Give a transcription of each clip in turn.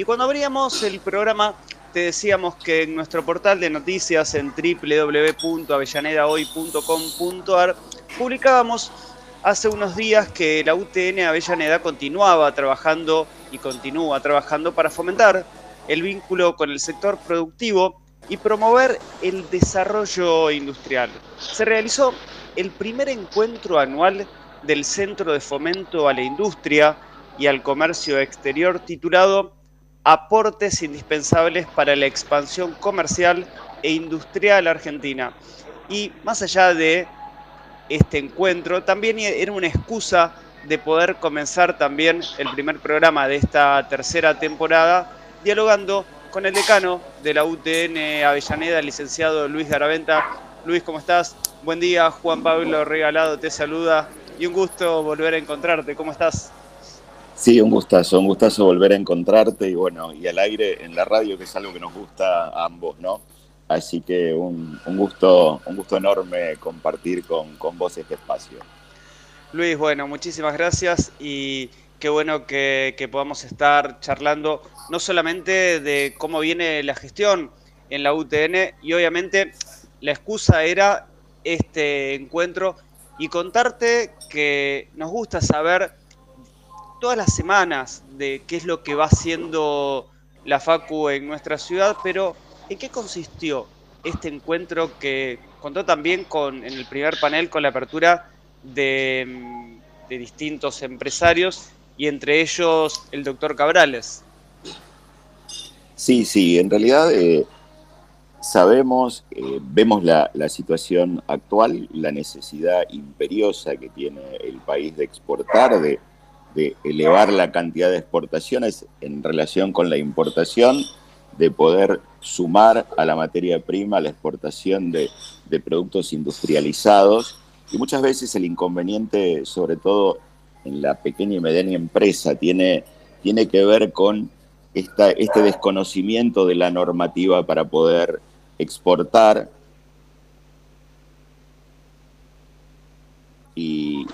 Y cuando abríamos el programa, te decíamos que en nuestro portal de noticias en www.avellanedahoy.com.ar publicábamos hace unos días que la UTN Avellaneda continuaba trabajando y continúa trabajando para fomentar el vínculo con el sector productivo y promover el desarrollo industrial. Se realizó el primer encuentro anual del Centro de Fomento a la Industria y al Comercio Exterior titulado aportes indispensables para la expansión comercial e industrial argentina. Y más allá de este encuentro, también era una excusa de poder comenzar también el primer programa de esta tercera temporada dialogando con el decano de la UTN Avellaneda, el licenciado Luis Garaventa. Luis, ¿cómo estás? Buen día, Juan Pablo Regalado te saluda y un gusto volver a encontrarte. ¿Cómo estás? Sí, un gustazo, un gustazo volver a encontrarte y bueno, y al aire en la radio, que es algo que nos gusta a ambos, ¿no? Así que un, gusto, un gusto enorme compartir con, vos este espacio. Luis, bueno, muchísimas gracias y qué bueno que, que, podamos estar charlando no solamente de cómo viene la gestión en la UTN y obviamente la excusa era este encuentro y contarte que nos gusta saber todas las semanas de qué es lo que va haciendo la Facu en nuestra ciudad, pero ¿en qué consistió este encuentro que contó también en el primer panel con la apertura de, distintos empresarios y entre ellos el doctor Cabrales? Sí, sí, en realidad eh, sabemos, eh, vemos la, la, situación actual, la necesidad imperiosa que tiene el país de exportar, de, de elevar la cantidad de exportaciones en relación con la importación, de poder sumar a la materia prima la exportación de, productos industrializados. Y muchas veces el inconveniente, sobre todo en la pequeña y mediana empresa, tiene, tiene que ver con esta, este desconocimiento de la normativa para poder exportar y,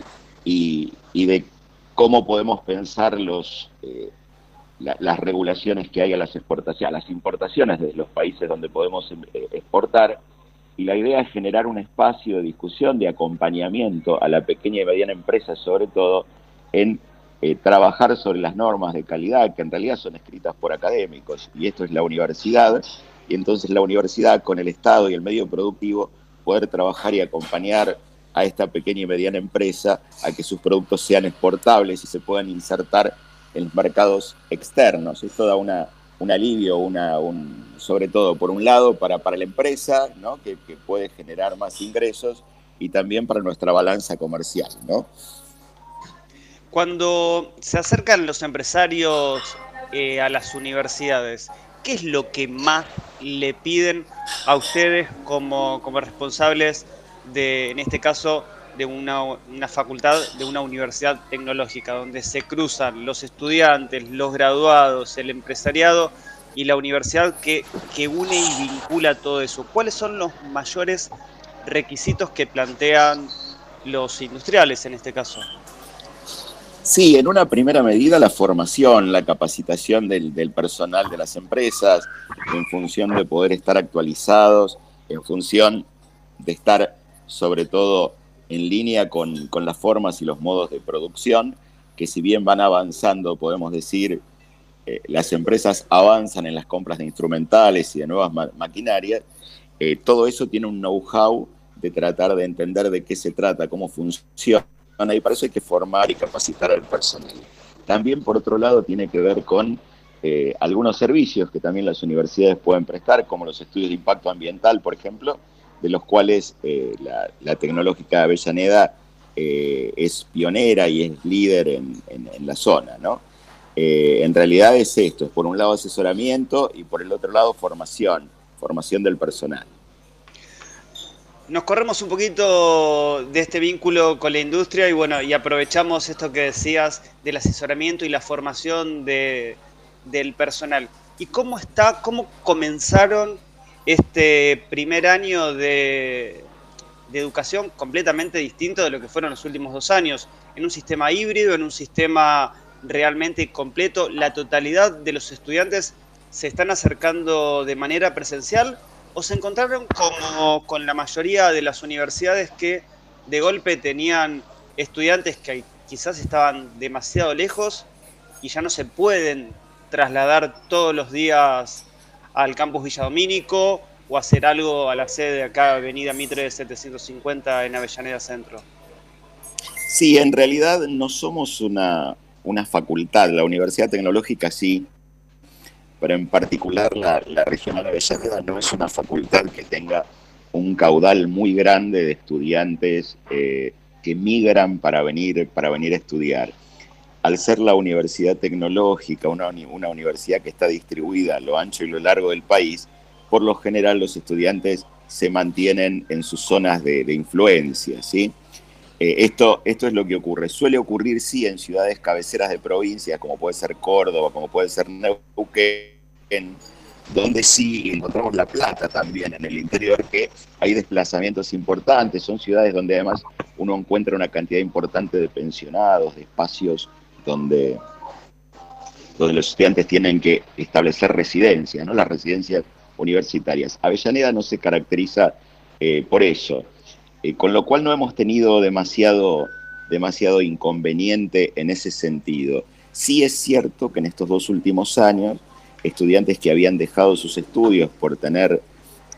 y de cómo podemos pensar los, eh, las regulaciones que hay a las exportaciones, a las importaciones de los países donde podemos eh, exportar. Y la idea es generar un espacio de discusión, de acompañamiento a la pequeña y mediana empresa, sobre todo en eh, trabajar sobre las normas de calidad, que en realidad son escritas por académicos, y esto es la universidad, y entonces la universidad con el Estado y el medio productivo poder trabajar y acompañar a esta pequeña y mediana empresa a que sus productos sean exportables y se puedan insertar en los mercados externos. Esto da una, un alivio, una, un, sobre todo por un lado para, para la empresa, ¿no? que, puede generar más ingresos y también para nuestra balanza comercial. ¿no? Cuando se acercan los empresarios eh, a las universidades, ¿qué es lo que más le piden a ustedes como, como responsables de, en este caso, de una, facultad, de una universidad tecnológica, donde se cruzan los estudiantes, los graduados, el empresariado y la universidad que, que une y vincula todo eso. ¿Cuáles son los mayores requisitos que plantean los industriales en este caso? Sí, en una primera medida la formación, la capacitación del, del, personal de las empresas, en función de poder estar actualizados, en función de estar sobre todo en línea con, las formas y los modos de producción, que si bien van avanzando, podemos decir, eh, las empresas avanzan en las compras de instrumentales y de nuevas maquinarias, eh, todo eso tiene un know-how de tratar de entender de qué se trata, cómo funciona, y para eso hay que formar y capacitar al personal. También, por otro lado, tiene que ver con eh, algunos servicios que también las universidades pueden prestar, como los estudios de impacto ambiental, por ejemplo, de los cuales eh, la, tecnológica Avellaneda eh, es pionera y es líder en, la zona, ¿no? Eh, en realidad es esto, es por un lado asesoramiento y por el otro lado formación, formación del personal. Nos corremos un poquito de este vínculo con la industria y bueno, y aprovechamos esto que decías del asesoramiento y la formación de, del personal. ¿Y cómo está, cómo comenzaron este primer año de, educación completamente distinto de lo que fueron los últimos dos años, en un sistema híbrido, en un sistema realmente completo? ¿La totalidad de los estudiantes se están acercando de manera presencial o se encontraron como con la mayoría de las universidades que de golpe tenían estudiantes que quizás estaban demasiado lejos y ya no se pueden trasladar todos los días al campus Villadomínico o hacer algo a la sede de acá, Avenida Mitre 750 en Avellaneda Centro? Sí, en realidad no somos una, una facultad, la Universidad Tecnológica sí, pero en particular la, la Regional Avellaneda no es una facultad que tenga un caudal muy grande de estudiantes eh, que migran para venir, para venir a estudiar. Al ser la universidad tecnológica, una, una universidad que está distribuida a lo ancho y lo largo del país, por lo general los estudiantes se mantienen en sus zonas de, influencia, ¿sí? Eh, esto, esto es lo que ocurre. Suele ocurrir, sí, en ciudades cabeceras de provincias, como puede ser Córdoba, como puede ser Neuquén, donde sí encontramos La Plata también, en el interior, que hay desplazamientos importantes. Son ciudades donde además uno encuentra una cantidad importante de pensionados, de espacios donde, donde los estudiantes tienen que establecer residencia, ¿no? Las residencias universitarias. Avellaneda no se caracteriza eh, por eso, eh, con lo cual no hemos tenido demasiado, demasiado inconveniente en ese sentido. Sí es cierto que en estos dos últimos años, estudiantes que habían dejado sus estudios por tener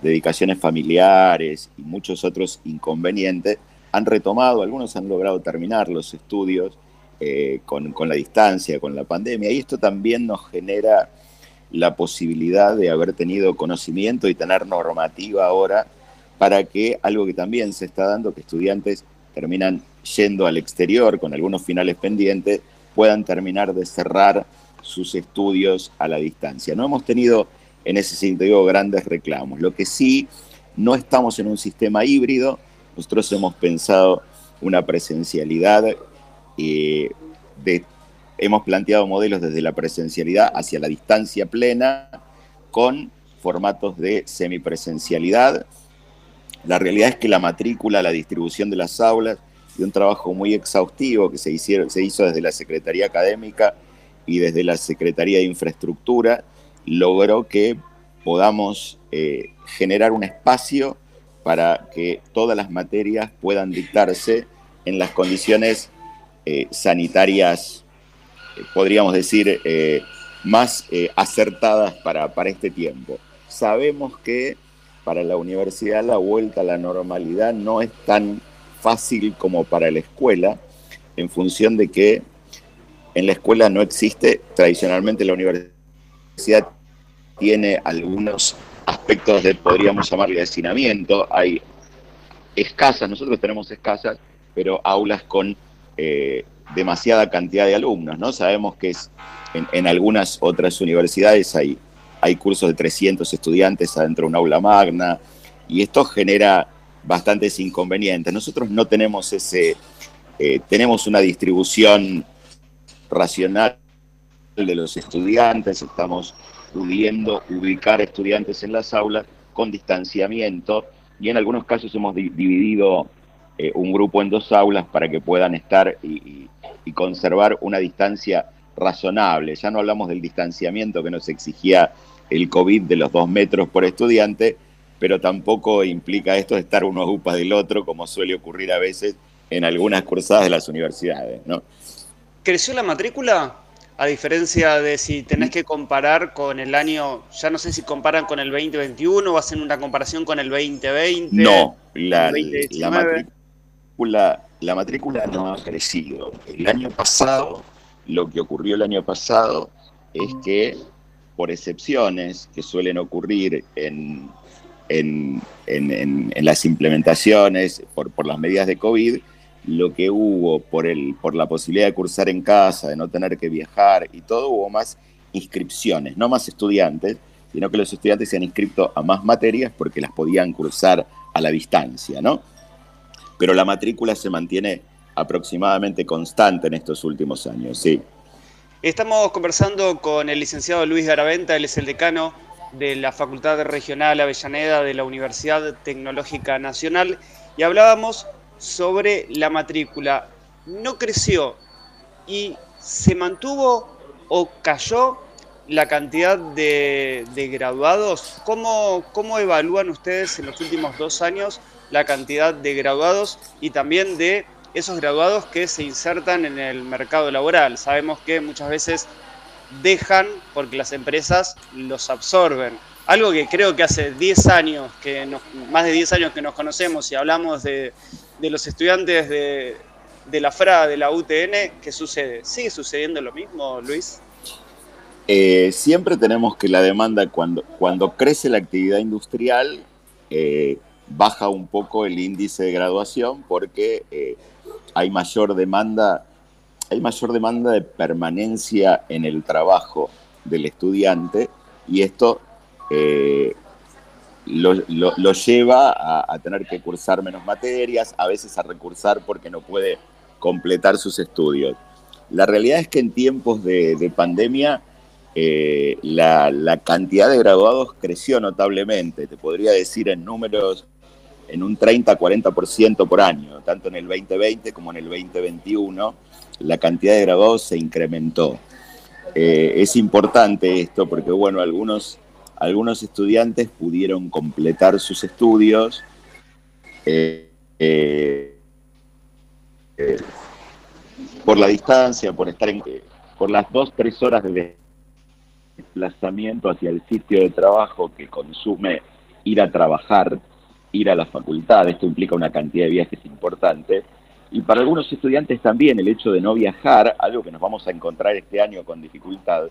dedicaciones familiares y muchos otros inconvenientes, han retomado, algunos han logrado terminar los estudios eh, con, con, la distancia, con la pandemia, y esto también nos genera la posibilidad de haber tenido conocimiento y tener normativa ahora para que algo que también se está dando, que estudiantes terminan yendo al exterior con algunos finales pendientes, puedan terminar de cerrar sus estudios a la distancia. No hemos tenido en ese sentido grandes reclamos. Lo que sí, no estamos en un sistema híbrido, nosotros hemos pensado una presencialidad eh, hemos planteado modelos desde la presencialidad hacia la distancia plena con formatos de semipresencialidad. La realidad es que la matrícula, la distribución de las aulas y un trabajo muy exhaustivo que se hizo desde la Secretaría Académica y desde la Secretaría de Infraestructura logró que podamos eh, generar un espacio para que todas las materias puedan dictarse en las condiciones eh, sanitarias podríamos decir, eh, más eh, acertadas para, para este tiempo. Sabemos que para la universidad la vuelta a la normalidad no es tan fácil como para la escuela, en función de que en la escuela no existe, tradicionalmente la universidad tiene algunos aspectos de, podríamos llamarle, hacinamiento, hay escasas, nosotros tenemos escasas, pero aulas con eh, demasiada cantidad de alumnos, ¿no? Sabemos que en, algunas otras universidades hay, hay cursos de 300 estudiantes adentro de un aula magna y esto genera bastantes inconvenientes. Nosotros no tenemos ese, eh, tenemos una distribución racional de los estudiantes, estamos pudiendo ubicar estudiantes en las aulas con distanciamiento y en algunos casos hemos dividido eh, un grupo en dos aulas para que puedan estar y, conservar una distancia razonable. Ya no hablamos del distanciamiento que nos exigía el COVID de los dos metros por estudiante, pero tampoco implica esto de estar uno a upa del otro, como suele ocurrir a veces en algunas cursadas de las universidades. ¿no? ¿Creció la matrícula? A diferencia de si tenés que comparar con el año, ya no sé si comparan con el 2021 o hacen una comparación con el 2020. No, la, la matrícula la matrícula no ha crecido. El año pasado, lo que ocurrió el año pasado es que, por excepciones que suelen ocurrir en, en, las implementaciones, por, por, las medidas de COVID, lo que hubo por, el, por la posibilidad de cursar en casa, de no tener que viajar y todo, hubo más inscripciones, no más estudiantes, sino que los estudiantes se han inscrito a más materias porque las podían cursar a la distancia, ¿no? Pero la matrícula se mantiene aproximadamente constante en estos últimos años, sí. Estamos conversando con el licenciado Luis Garaventa, él es el decano de la Facultad Regional Avellaneda de la Universidad Tecnológica Nacional y hablábamos sobre la matrícula. No creció y ¿se mantuvo o cayó la cantidad de, graduados? ¿Cómo, ¿Cómo evalúan ustedes en los últimos dos años la cantidad de graduados y también de esos graduados que se insertan en el mercado laboral? Sabemos que muchas veces dejan porque las empresas los absorben. Algo que creo que hace 10 años, que más de 10 años que nos conocemos y hablamos de, los estudiantes de, la FRA, de la UTN, ¿qué sucede? ¿Sigue sucediendo lo mismo, Luis? Eh, siempre tenemos que la demanda, cuando, cuando crece la actividad industrial, eh, baja un poco el índice de graduación porque eh, hay mayor demanda hay mayor demanda de permanencia en el trabajo del estudiante y esto eh, lo, lleva a, tener que cursar menos materias, a veces a recursar porque no puede completar sus estudios. La realidad es que en tiempos de, pandemia eh, la, la, cantidad de graduados creció notablemente, te podría decir en números en un 30-40% por año, tanto en el 2020 como en el 2021 la cantidad de graduados se incrementó. Eh, es importante esto porque, bueno, algunos, algunos estudiantes pudieron completar sus estudios eh, eh, por la distancia, por estar en, por las dos, tres horas de desplazamiento hacia el sitio de trabajo que consume ir a trabajar, ir a la facultad. Esto implica una cantidad de viajes importante y para algunos estudiantes también el hecho de no viajar, algo que nos vamos a encontrar este año con dificultad,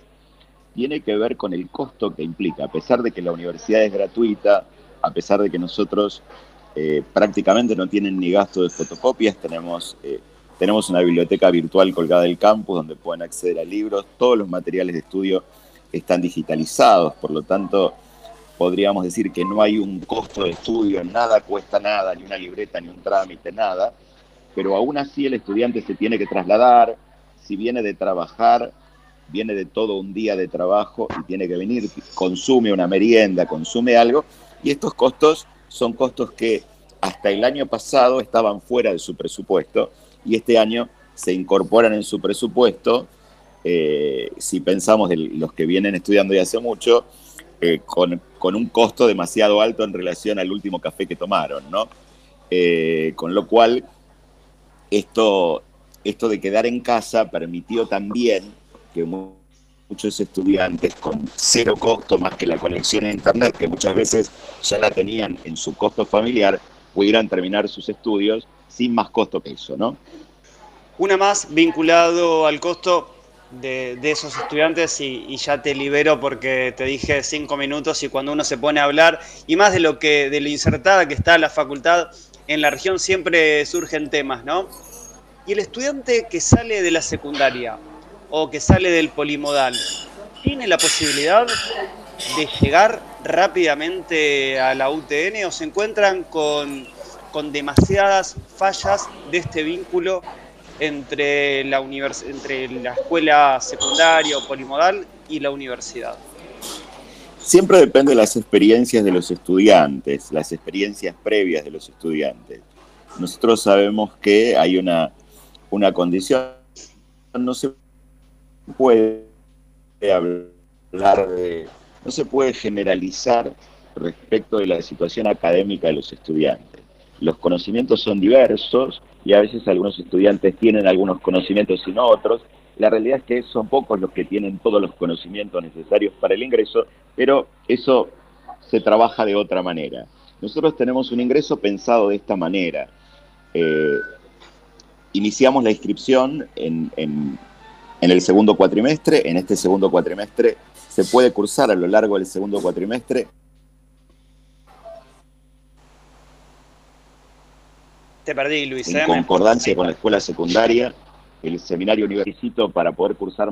tiene que ver con el costo que implica. A pesar de que la universidad es gratuita, a pesar de que nosotros eh, prácticamente no tienen ni gasto de fotocopias, tenemos, eh, tenemos una biblioteca virtual colgada del campus donde pueden acceder a libros, todos los materiales de estudio están digitalizados, por lo tanto podríamos decir que no hay un costo de estudio, nada cuesta nada, ni una libreta, ni un trámite, nada pero aún así el estudiante se tiene que trasladar, si viene de trabajar, viene de todo un día de trabajo y tiene que venir, consume una merienda, consume algo, y estos costos son costos que hasta el año pasado estaban fuera de su presupuesto y este año se incorporan en su presupuesto, eh, si pensamos de los que vienen estudiando ya hace mucho, eh, con, un costo demasiado alto en relación al último café que tomaron, ¿no? Eh, con lo cual esto, esto de quedar en casa permitió también que muchos estudiantes con cero costo más que la conexión a Internet, que muchas veces ya la tenían en su costo familiar, pudieran terminar sus estudios sin más costo que eso, ¿no? Una más vinculado al costo de, esos estudiantes y, ya te libero porque te dije cinco minutos y cuando uno se pone a hablar y más de lo que de lo insertada que está la facultad en la región siempre surgen temas, ¿no? Y el estudiante que sale de la secundaria o que sale del polimodal, ¿tiene la posibilidad de llegar rápidamente a la UTN o se encuentran con, con demasiadas fallas de este vínculo entre la, entre la escuela secundaria o polimodal y la universidad? Siempre depende de las experiencias de los estudiantes, las experiencias previas de los estudiantes. Nosotros sabemos que hay una, una condición, no se puede hablar de, no se puede generalizar respecto de la situación académica de los estudiantes. Los conocimientos son diversos y a veces algunos estudiantes tienen algunos conocimientos y no otros, la realidad es que son pocos los que tienen todos los conocimientos necesarios para el ingreso, pero eso se trabaja de otra manera. Nosotros tenemos un ingreso pensado de esta manera. Eh, iniciamos la inscripción en, en, el segundo cuatrimestre. En este segundo cuatrimestre se puede cursar a lo largo del segundo cuatrimestre. Te perdí, Luis. En ¿eh? concordancia con la escuela secundaria el seminario universitario para poder cursar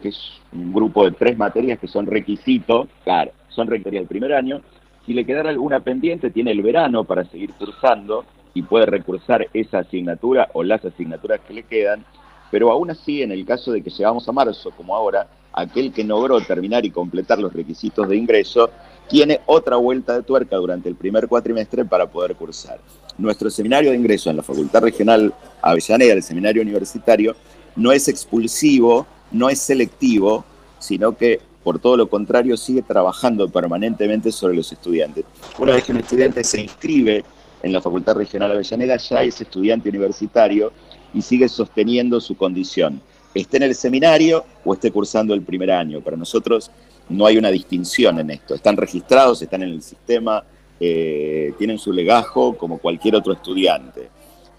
que es un grupo de tres materias que son requisitos, claro, son requeridas del primer año. Si le quedara alguna pendiente, tiene el verano para seguir cursando y puede recursar esa asignatura o las asignaturas que le quedan. Pero aún así, en el caso de que llegamos a marzo, como ahora, aquel que logró terminar y completar los requisitos de ingreso tiene otra vuelta de tuerca durante el primer cuatrimestre para poder cursar. Nuestro seminario de ingreso en la Facultad Regional Avellaneda, el seminario universitario, no es expulsivo, no es selectivo, sino que por todo lo contrario sigue trabajando permanentemente sobre los estudiantes. Una vez que un estudiante se inscribe en la Facultad Regional Avellaneda, ya es estudiante universitario y sigue sosteniendo su condición, esté en el seminario o esté cursando el primer año. Para nosotros no hay una distinción en esto. Están registrados, están en el sistema, eh, tienen su legajo como cualquier otro estudiante.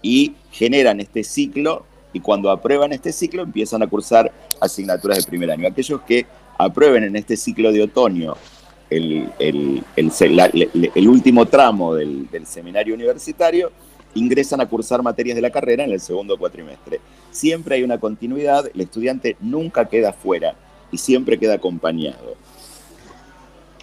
Y generan este ciclo y cuando aprueban este ciclo empiezan a cursar asignaturas de primer año. Aquellos que aprueben en este ciclo de otoño el, último tramo del, del seminario universitario, ingresan a cursar materias de la carrera en el segundo cuatrimestre. Siempre hay una continuidad, el estudiante nunca queda fuera y siempre queda acompañado.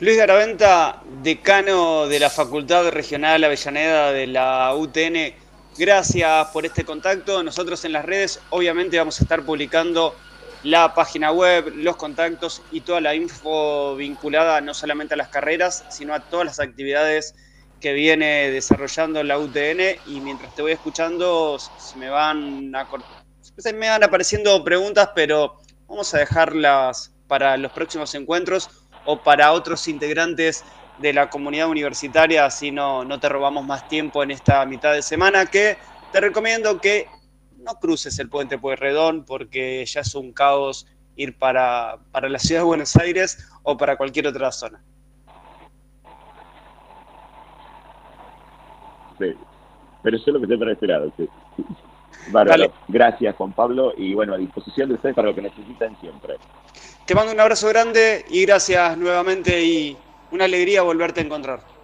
Luis Garaventa, decano de la Facultad Regional Avellaneda de la UTN, gracias por este contacto. Nosotros en las redes obviamente vamos a estar publicando la página web, los contactos y toda la info vinculada no solamente a las carreras, sino a todas las actividades que viene desarrollando la UTN y mientras te voy escuchando se me van se me van apareciendo preguntas, pero vamos a dejarlas para los próximos encuentros o para otros integrantes de la comunidad universitaria, así no, no te robamos más tiempo en esta mitad de semana, que te recomiendo que no cruces el puente Pueyrredón porque ya es un caos ir para, para la ciudad de Buenos Aires o para cualquier otra zona. Sí, pero yo lo que para este lado. Sí. Vale. Gracias, Juan Pablo, y bueno, a disposición de ustedes para lo que necesiten siempre. Te mando un abrazo grande y gracias nuevamente y una alegría volverte a encontrar.